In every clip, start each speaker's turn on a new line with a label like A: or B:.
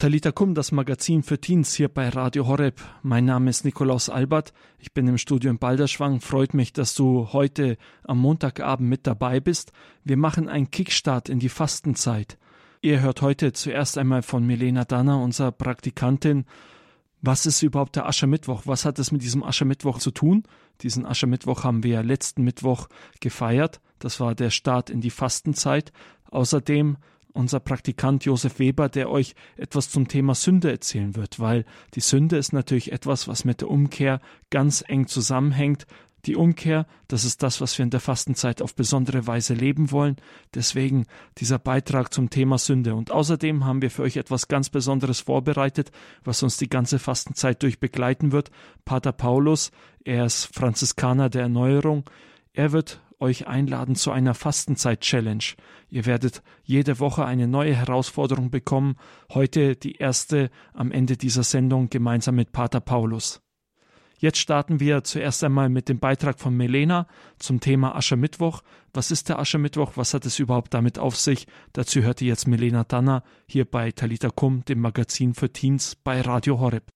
A: Talita Kum, das Magazin für Teens hier bei Radio Horeb. Mein Name ist Nikolaus Albert. Ich bin im Studio in Balderschwang. Freut mich, dass du heute am Montagabend mit dabei bist. Wir machen einen Kickstart in die Fastenzeit. Ihr hört heute zuerst einmal von Milena Danner, unserer Praktikantin. Was ist überhaupt der Aschermittwoch? Was hat es mit diesem Aschermittwoch zu tun? Diesen Aschermittwoch haben wir letzten Mittwoch gefeiert. Das war der Start in die Fastenzeit. Außerdem unser Praktikant Josef Weber, der euch etwas zum Thema Sünde erzählen wird, weil die Sünde ist natürlich etwas, was mit der Umkehr ganz eng zusammenhängt. Die Umkehr, das ist das, was wir in der Fastenzeit auf besondere Weise leben wollen. Deswegen dieser Beitrag zum Thema Sünde. Und außerdem haben wir für euch etwas ganz Besonderes vorbereitet, was uns die ganze Fastenzeit durch begleiten wird. Pater Paulus, er ist Franziskaner der Erneuerung. Er wird euch einladen zu einer Fastenzeit-Challenge. Ihr werdet jede Woche eine neue Herausforderung bekommen. Heute die erste am Ende dieser Sendung gemeinsam mit Pater Paulus. Jetzt starten wir zuerst einmal mit dem Beitrag von Melena zum Thema Aschermittwoch. Was ist der Aschermittwoch? Was hat es überhaupt damit auf sich? Dazu hört ihr jetzt Melena Danner hier bei Talita Kum, dem Magazin für Teens bei Radio Horeb.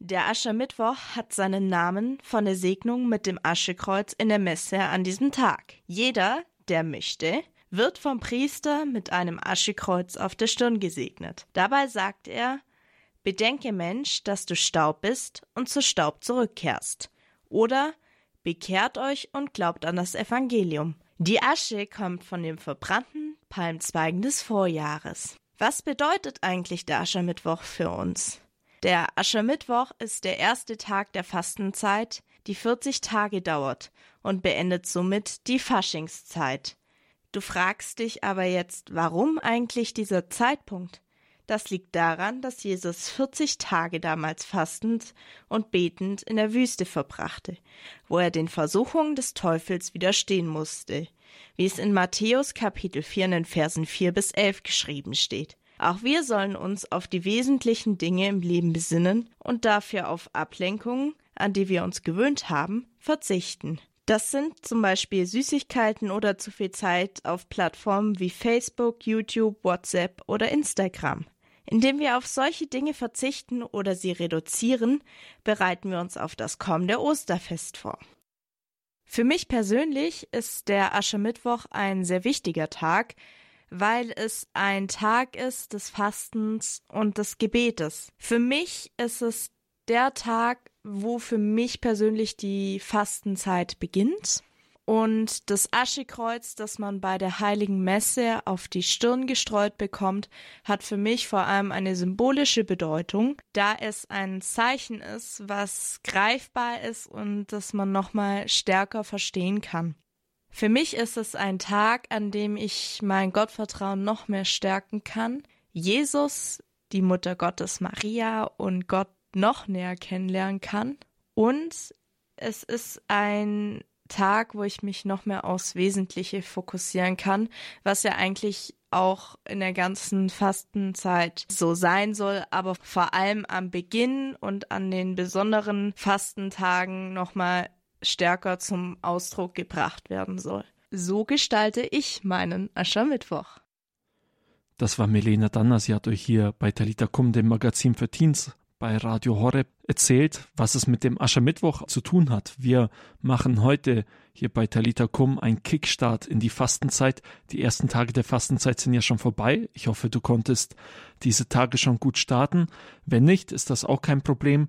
B: Der Aschermittwoch hat seinen Namen von der Segnung mit dem Aschekreuz in der Messe an diesem Tag. Jeder, der möchte, wird vom Priester mit einem Aschekreuz auf der Stirn gesegnet. Dabei sagt er, Bedenke Mensch, dass du Staub bist und zu Staub zurückkehrst. Oder bekehrt euch und glaubt an das Evangelium. Die Asche kommt von den verbrannten Palmzweigen des Vorjahres. Was bedeutet eigentlich der Aschermittwoch für uns? Der Aschermittwoch ist der erste Tag der Fastenzeit, die 40 Tage dauert und beendet somit die Faschingszeit. Du fragst dich aber jetzt, warum eigentlich dieser Zeitpunkt? Das liegt daran, dass Jesus 40 Tage damals fastend und betend in der Wüste verbrachte, wo er den Versuchungen des Teufels widerstehen musste, wie es in Matthäus Kapitel 4 in den Versen 4 bis 11 geschrieben steht. Auch wir sollen uns auf die wesentlichen Dinge im Leben besinnen und dafür auf Ablenkungen, an die wir uns gewöhnt haben, verzichten. Das sind zum Beispiel Süßigkeiten oder zu viel Zeit auf Plattformen wie Facebook, YouTube, WhatsApp oder Instagram. Indem wir auf solche Dinge verzichten oder sie reduzieren, bereiten wir uns auf das kommende Osterfest vor. Für mich persönlich ist der Aschermittwoch ein sehr wichtiger Tag, weil es ein Tag ist des Fastens und des Gebetes. Für mich ist es der Tag, wo für mich persönlich die Fastenzeit beginnt. Und das Aschekreuz, das man bei der heiligen Messe auf die Stirn gestreut bekommt, hat für mich vor allem eine symbolische Bedeutung, da es ein Zeichen ist, was greifbar ist und das man nochmal stärker verstehen kann. Für mich ist es ein Tag, an dem ich mein Gottvertrauen noch mehr stärken kann, Jesus, die Mutter Gottes Maria und Gott noch näher kennenlernen kann. Und es ist ein Tag, wo ich mich noch mehr aufs Wesentliche fokussieren kann, was ja eigentlich auch in der ganzen Fastenzeit so sein soll, aber vor allem am Beginn und an den besonderen Fastentagen nochmal stärker zum Ausdruck gebracht werden soll. So gestalte ich meinen Aschermittwoch.
A: Das war Melena Danner. Sie hat euch hier bei Talita Kum, dem Magazin für Teens, bei Radio Horeb erzählt, was es mit dem Aschermittwoch zu tun hat. Wir machen heute hier bei Talita Kum einen Kickstart in die Fastenzeit. Die ersten Tage der Fastenzeit sind ja schon vorbei. Ich hoffe, du konntest diese Tage schon gut starten. Wenn nicht, ist das auch kein Problem.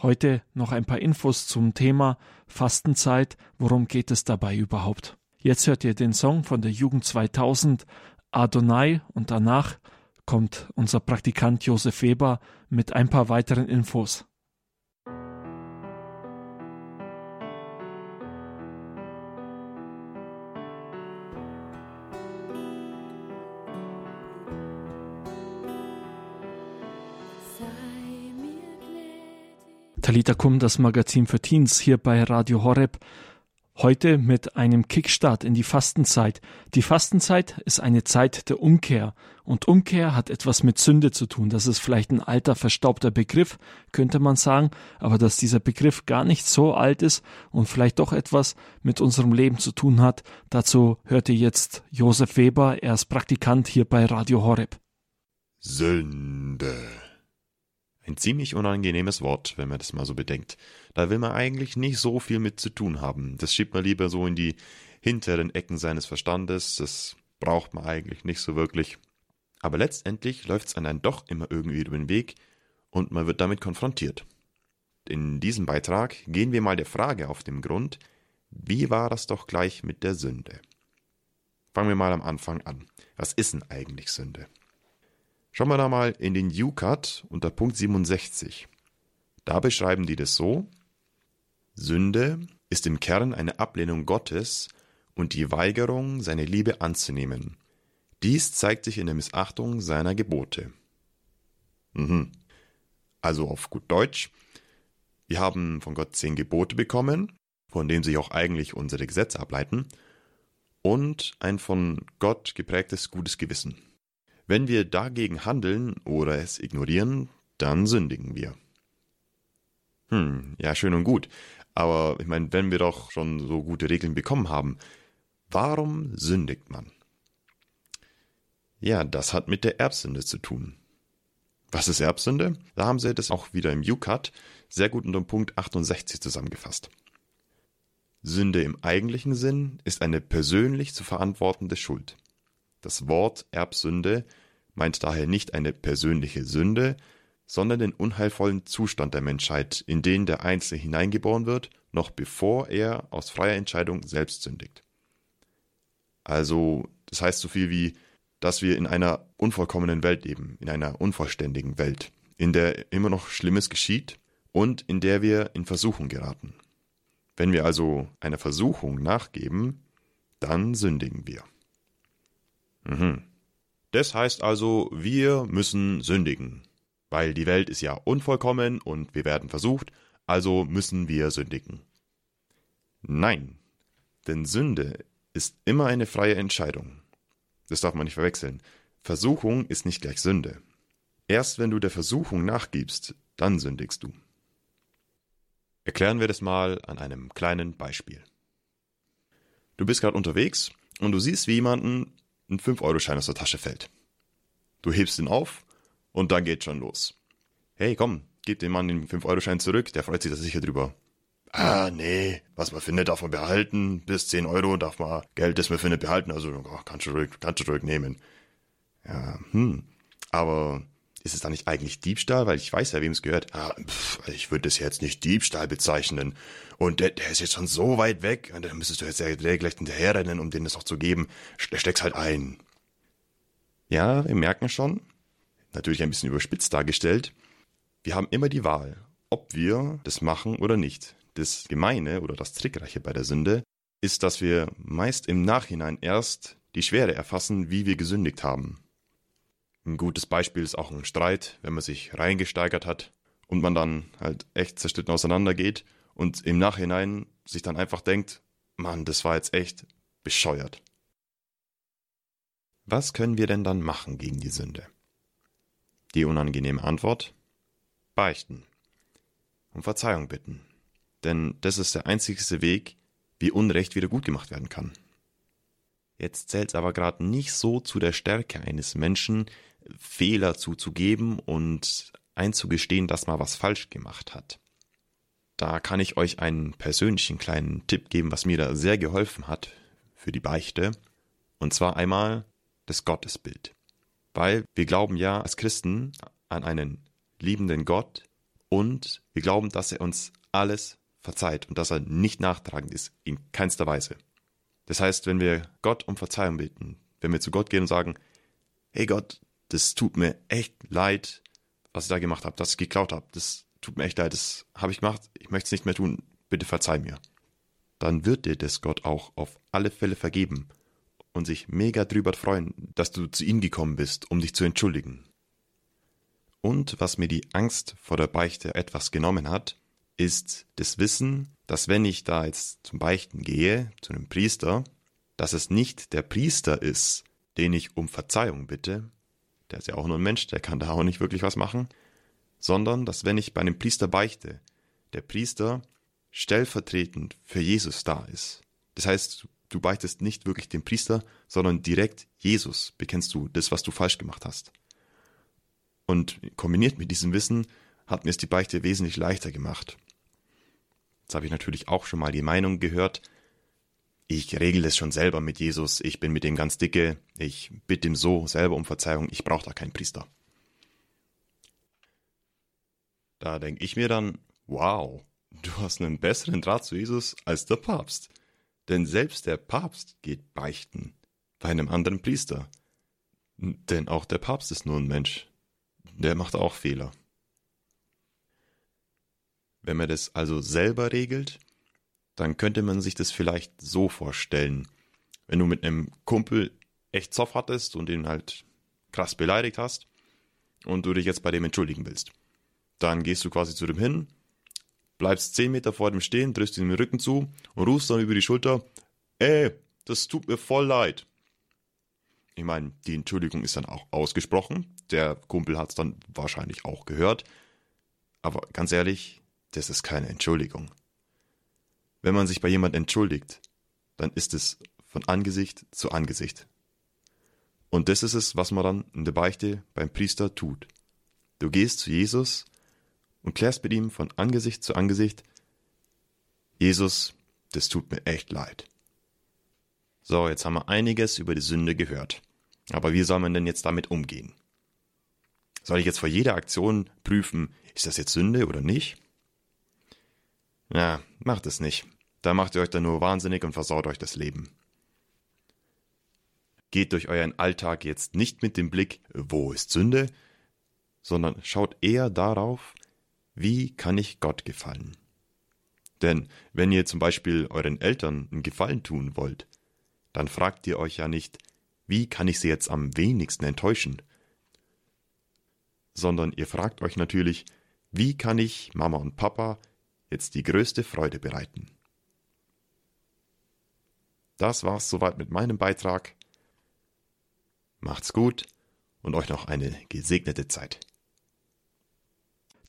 A: Heute noch ein paar Infos zum Thema Fastenzeit. Worum geht es dabei überhaupt? Jetzt hört ihr den Song von der Jugend 2000 Adonai und danach kommt unser Praktikant Josef Weber mit ein paar weiteren Infos. Talita Kum, das Magazin für Teens hier bei Radio Horeb. Heute mit einem Kickstart in die Fastenzeit. Die Fastenzeit ist eine Zeit der Umkehr. Und Umkehr hat etwas mit Sünde zu tun. Das ist vielleicht ein alter, verstaubter Begriff, könnte man sagen. Aber dass dieser Begriff gar nicht so alt ist und vielleicht doch etwas mit unserem Leben zu tun hat, dazu hört ihr jetzt Josef Weber. Er ist Praktikant hier bei Radio Horeb.
C: Sünde Sünde. Ein ziemlich unangenehmes Wort, wenn man das mal so bedenkt. Da will man eigentlich nicht so viel mit zu tun haben. Das schiebt man lieber so in die hinteren Ecken seines Verstandes. Das braucht man eigentlich nicht so wirklich. Aber letztendlich läuft es einem doch immer irgendwie über den Weg und man wird damit konfrontiert. In diesem Beitrag gehen wir mal der Frage auf den Grund, wie war das doch gleich mit der Sünde? Fangen wir mal am Anfang an. Was ist denn eigentlich Sünde? Schauen wir da mal in den UCAT unter Punkt 67. Da beschreiben die das so: Sünde ist im Kern eine Ablehnung Gottes und die Weigerung, seine Liebe anzunehmen. Dies zeigt sich in der Missachtung seiner Gebote. Mhm. Also auf gut Deutsch, wir haben von Gott zehn Gebote bekommen, von denen sich auch eigentlich unsere Gesetze ableiten, und ein von Gott geprägtes gutes Gewissen. Wenn wir dagegen handeln oder es ignorieren, dann sündigen wir. Hm, ja, schön und gut. Aber ich meine, wenn wir doch schon so gute Regeln bekommen haben, warum sündigt man? Ja, das hat mit der Erbsünde zu tun. Was ist Erbsünde? Da haben sie das auch wieder im UCAT sehr gut unter Punkt 68 zusammengefasst. Sünde im eigentlichen Sinn ist eine persönlich zu verantwortende Schuld. Das Wort Erbsünde meint daher nicht eine persönliche Sünde, sondern den unheilvollen Zustand der Menschheit, in den der Einzelne hineingeboren wird, noch bevor er aus freier Entscheidung selbst sündigt. Also, das heißt so viel wie, dass wir in einer unvollkommenen Welt leben, in einer unvollständigen Welt, in der immer noch Schlimmes geschieht und in der wir in Versuchung geraten. Wenn wir also einer Versuchung nachgeben, dann sündigen wir. Mhm. Das heißt also, wir müssen sündigen. Weil die Welt ist ja unvollkommen und wir werden versucht, also müssen wir sündigen. Nein, denn Sünde ist immer eine freie Entscheidung. Das darf man nicht verwechseln. Versuchung ist nicht gleich Sünde. Erst wenn du der Versuchung nachgibst, dann sündigst du. Erklären wir das mal an einem kleinen Beispiel. Du bist gerade unterwegs und du siehst, wie jemanden ein 5-Euro-Schein aus der Tasche fällt. Du hebst ihn auf und dann geht schon los. Hey, komm, gib dem Mann den 5-Euro-Schein zurück, der freut sich da sicher drüber. Ah, nee, was man findet, darf man behalten. Bis 10 Euro darf man Geld, das man findet, behalten. Also, oh, kannst du ruhig, kannst du ruhig nehmen. Ja, hm. Aber ist es dann nicht eigentlich Diebstahl? Weil ich weiß ja, wem es gehört. Ah, pff, ich würde das jetzt nicht Diebstahl bezeichnen. Und der, der ist jetzt schon so weit weg, und dann müsstest du jetzt ja gleich hinterherrennen, um denen das auch zu geben. Steck's halt ein. Ja, wir merken schon, natürlich ein bisschen überspitzt dargestellt, wir haben immer die Wahl, ob wir das machen oder nicht. Das Gemeine oder das Trickreiche bei der Sünde ist, dass wir meist im Nachhinein erst die Schwere erfassen, wie wir gesündigt haben. Ein gutes Beispiel ist auch ein Streit, wenn man sich reingesteigert hat und man dann halt echt zerstritten auseinandergeht und im Nachhinein sich dann einfach denkt, Mann, das war jetzt echt bescheuert. Was können wir denn dann machen gegen die Sünde? Die unangenehme Antwort? Beichten. Um Verzeihung bitten. Denn das ist der einzigste Weg, wie Unrecht wieder gut gemacht werden kann. Jetzt zählt es aber gerade nicht so zu der Stärke eines Menschen, Fehler zuzugeben und einzugestehen, dass man was falsch gemacht hat. Da kann ich euch einen persönlichen kleinen Tipp geben, was mir da sehr geholfen hat für die Beichte. Und zwar einmal das Gottesbild. Weil wir glauben ja als Christen an einen liebenden Gott und wir glauben, dass er uns alles verzeiht und dass er nicht nachtragend ist, in keinster Weise. Das heißt, wenn wir Gott um Verzeihung bitten, wenn wir zu Gott gehen und sagen, hey Gott, das tut mir echt leid, was ich da gemacht habe, dass ich geklaut habe, das tut mir echt leid, das habe ich gemacht, ich möchte es nicht mehr tun, bitte verzeih mir. Dann wird dir das Gott auch auf alle Fälle vergeben und sich mega drüber freuen, dass du zu ihm gekommen bist, um dich zu entschuldigen. Und was mir die Angst vor der Beichte etwas genommen hat, ist das Wissen, dass wenn ich da jetzt zum Beichten gehe, zu einem Priester, dass es nicht der Priester ist, den ich um Verzeihung bitte, der ist ja auch nur ein Mensch, der kann da auch nicht wirklich was machen, sondern dass wenn ich bei einem Priester beichte, der Priester stellvertretend für Jesus da ist. Das heißt, du beichtest nicht wirklich dem Priester, sondern direkt Jesus bekennst du das, was du falsch gemacht hast. Und kombiniert mit diesem Wissen hat mir es die Beichte wesentlich leichter gemacht. Jetzt habe ich natürlich auch schon mal die Meinung gehört, ich regel es schon selber mit Jesus, ich bin mit dem ganz dicke, ich bitte ihm so selber um Verzeihung, ich brauche da keinen Priester. Da denke ich mir dann, wow, du hast einen besseren Draht zu Jesus als der Papst. Denn selbst der Papst geht beichten bei einem anderen Priester. Denn auch der Papst ist nur ein Mensch. Der macht auch Fehler. Wenn man das also selber regelt, dann könnte man sich das vielleicht so vorstellen. Wenn du mit einem Kumpel echt Zoff hattest und ihn halt krass beleidigt hast und du dich jetzt bei dem entschuldigen willst. Dann gehst du quasi zu dem hin, bleibst zehn Meter vor dem stehen, drückst ihm den Rücken zu und rufst dann über die Schulter, ey, das tut mir voll leid. Ich meine, die Entschuldigung ist dann auch ausgesprochen. Der Kumpel hat es dann wahrscheinlich auch gehört. Aber ganz ehrlich, das ist keine Entschuldigung. Wenn man sich bei jemand entschuldigt, dann ist es von Angesicht zu Angesicht. Und das ist es, was man dann in der Beichte beim Priester tut. Du gehst zu Jesus und klärst mit ihm von Angesicht zu Angesicht, Jesus, das tut mir echt leid. So, jetzt haben wir einiges über die Sünde gehört. Aber wie soll man denn jetzt damit umgehen? Soll ich jetzt vor jeder Aktion prüfen, ist das jetzt Sünde oder nicht? Ja, macht es nicht. Da macht ihr euch dann nur wahnsinnig und versaut euch das Leben. Geht durch euren Alltag jetzt nicht mit dem Blick, wo ist Sünde, sondern schaut eher darauf, wie kann ich Gott gefallen. Denn wenn ihr zum Beispiel euren Eltern einen Gefallen tun wollt, dann fragt ihr euch ja nicht, wie kann ich sie jetzt am wenigsten enttäuschen? Sondern ihr fragt euch natürlich, wie kann ich Mama und Papa jetzt die größte Freude bereiten? Das war's soweit mit meinem Beitrag. Macht's gut und euch noch eine gesegnete Zeit.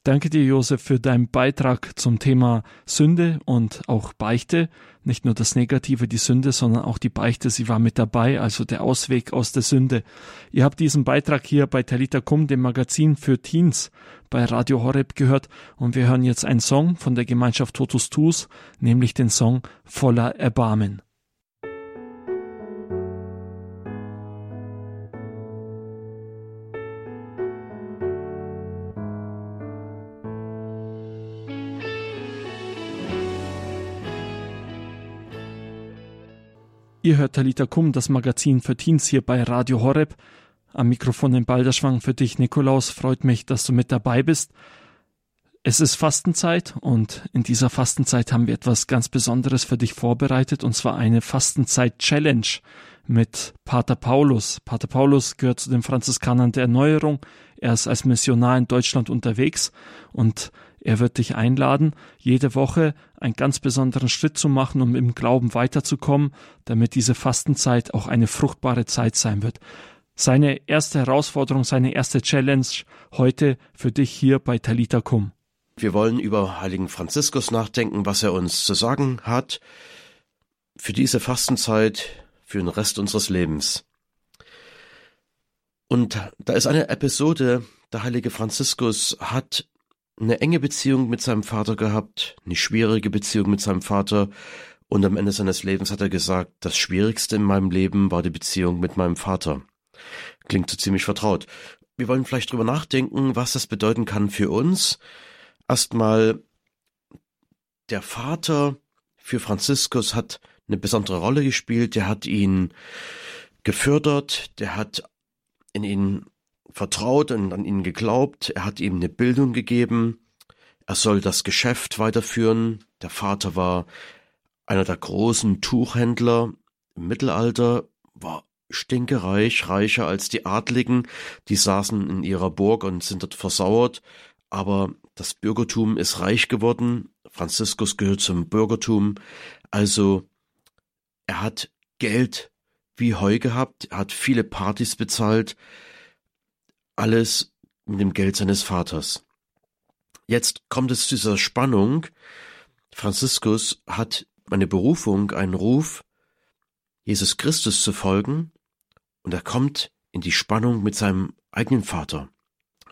A: Danke dir, Josef, für deinen Beitrag zum Thema Sünde und auch Beichte. Nicht nur das Negative, die Sünde, sondern auch die Beichte. Sie war mit dabei, also der Ausweg aus der Sünde. Ihr habt diesen Beitrag hier bei Talita Kum, dem Magazin für Teens, bei Radio Horeb gehört und wir hören jetzt einen Song von der Gemeinschaft Totus Tus, nämlich den Song Voller Erbarmen. Ihr hört Talita Kum, das Magazin für Teens hier bei Radio Horeb. Am Mikrofon in Balderschwang für dich, Nikolaus. Freut mich, dass du mit dabei bist. Es ist Fastenzeit und in dieser Fastenzeit haben wir etwas ganz Besonderes für dich vorbereitet und zwar eine Fastenzeit-Challenge mit Pater Paulus. Pater Paulus gehört zu den Franziskanern der Erneuerung. Er ist als Missionar in Deutschland unterwegs und er wird dich einladen, jede Woche einen ganz besonderen Schritt zu machen, um im Glauben weiterzukommen, damit diese Fastenzeit auch eine fruchtbare Zeit sein wird. Seine erste Herausforderung, seine erste Challenge heute für dich hier bei Talita Kum.
D: Wir wollen über Heiligen Franziskus nachdenken, was er uns zu sagen hat für diese Fastenzeit, für den Rest unseres Lebens. Und da ist eine Episode, der heilige Franziskus hat eine enge Beziehung mit seinem Vater gehabt, eine schwierige Beziehung mit seinem Vater und am Ende seines Lebens hat er gesagt, das Schwierigste in meinem Leben war die Beziehung mit meinem Vater. Klingt so ziemlich vertraut. Wir wollen vielleicht drüber nachdenken, was das bedeuten kann für uns. Erstmal, der Vater für Franziskus hat eine besondere Rolle gespielt, der hat ihn gefördert, der hat in ihn vertraut und an ihn geglaubt, er hat ihm eine Bildung gegeben, er soll das Geschäft weiterführen. Der Vater war einer der großen Tuchhändler im Mittelalter, war stinkereich, reicher als die Adligen, die saßen in ihrer Burg und sind dort versauert, aber das Bürgertum ist reich geworden, Franziskus gehört zum Bürgertum, also er hat Geld wie Heu gehabt, er hat viele Partys bezahlt, alles mit dem Geld seines Vaters. Jetzt kommt es zu dieser Spannung. Franziskus hat eine Berufung, einen Ruf, Jesus Christus zu folgen, und er kommt in die Spannung mit seinem eigenen Vater.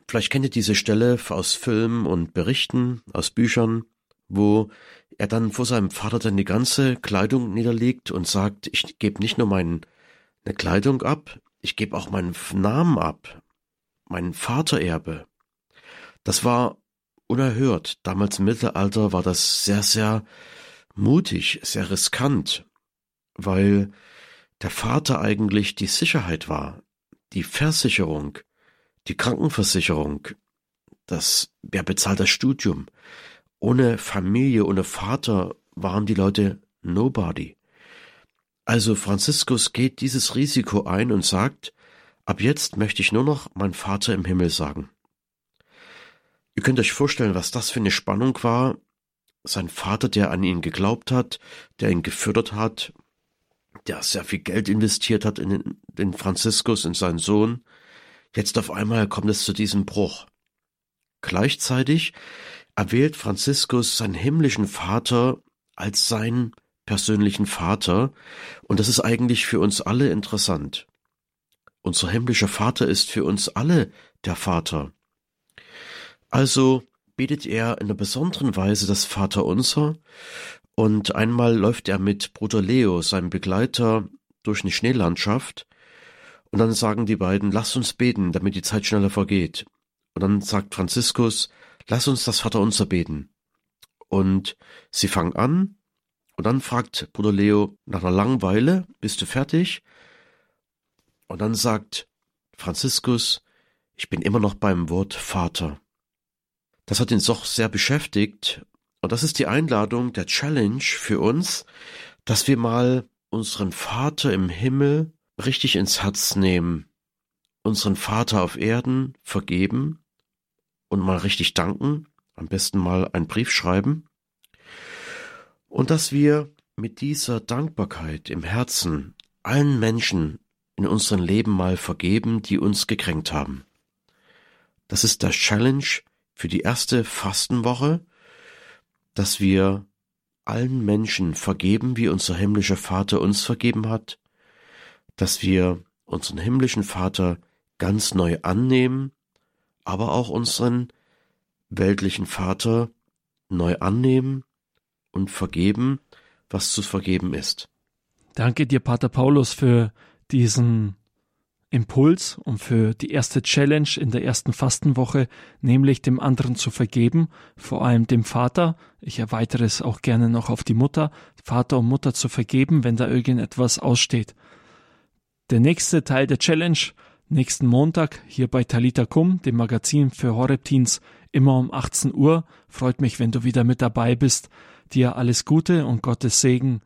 D: Vielleicht kennt ihr diese Stelle aus Filmen und Berichten, aus Büchern, wo er dann vor seinem Vater dann die ganze Kleidung niederlegt und sagt, ich gebe nicht nur meine Kleidung ab, ich gebe auch meinen Namen ab, mein Vatererbe. Das war unerhört. Damals im Mittelalter war das sehr, sehr mutig, sehr riskant, weil der Vater eigentlich die Sicherheit war, die Versicherung, die Krankenversicherung, das, wer bezahlt das Studium? Ohne Familie, ohne Vater waren die Leute nobody. Also Franziskus geht dieses Risiko ein und sagt, ab jetzt möchte ich nur noch mein Vater im Himmel sagen. Ihr könnt euch vorstellen, was das für eine Spannung war. Sein Vater, der an ihn geglaubt hat, der ihn gefördert hat, der sehr viel Geld investiert hat in den, Franziskus, in seinen Sohn. Jetzt auf einmal kommt es zu diesem Bruch. Gleichzeitig erwählt Franziskus seinen himmlischen Vater als seinen persönlichen Vater, und das ist eigentlich für uns alle interessant. Unser himmlischer Vater ist für uns alle der Vater. Also betet er in einer besonderen Weise das Vaterunser und einmal läuft er mit Bruder Leo, seinem Begleiter, durch eine Schneelandschaft und dann sagen die beiden, lass uns beten, damit die Zeit schneller vergeht. Und dann sagt Franziskus, lass uns das Vaterunser beten. Und sie fangen an und dann fragt Bruder Leo nach einer langen Weile, bist du fertig? Und dann sagt Franziskus, ich bin immer noch beim Wort Vater. Das hat ihn doch sehr beschäftigt. Und das ist die Einladung, der Challenge für uns, dass wir mal unseren Vater im Himmel richtig ins Herz nehmen, unseren Vater auf Erden vergeben und mal richtig danken, am besten mal einen Brief schreiben. Und dass wir mit dieser Dankbarkeit im Herzen allen Menschen in unserem Leben mal vergeben, die uns gekränkt haben. Das ist der Challenge für die erste Fastenwoche, dass wir allen Menschen vergeben, wie unser himmlischer Vater uns vergeben hat, dass wir unseren himmlischen Vater ganz neu annehmen, aber auch unseren weltlichen Vater neu annehmen und vergeben, was zu vergeben ist.
A: Danke dir, Pater Paulus, für diesen Impuls und für die erste Challenge in der ersten Fastenwoche, nämlich dem anderen zu vergeben, vor allem dem Vater. Ich erweitere es auch gerne noch auf die Mutter, Vater und Mutter zu vergeben, wenn da irgendetwas aussteht. Der nächste Teil der Challenge, nächsten Montag, hier bei Talita Kum, dem Magazin für Horror-Teens, immer um 18 Uhr. Freut mich, wenn du wieder mit dabei bist. Dir alles Gute und Gottes Segen.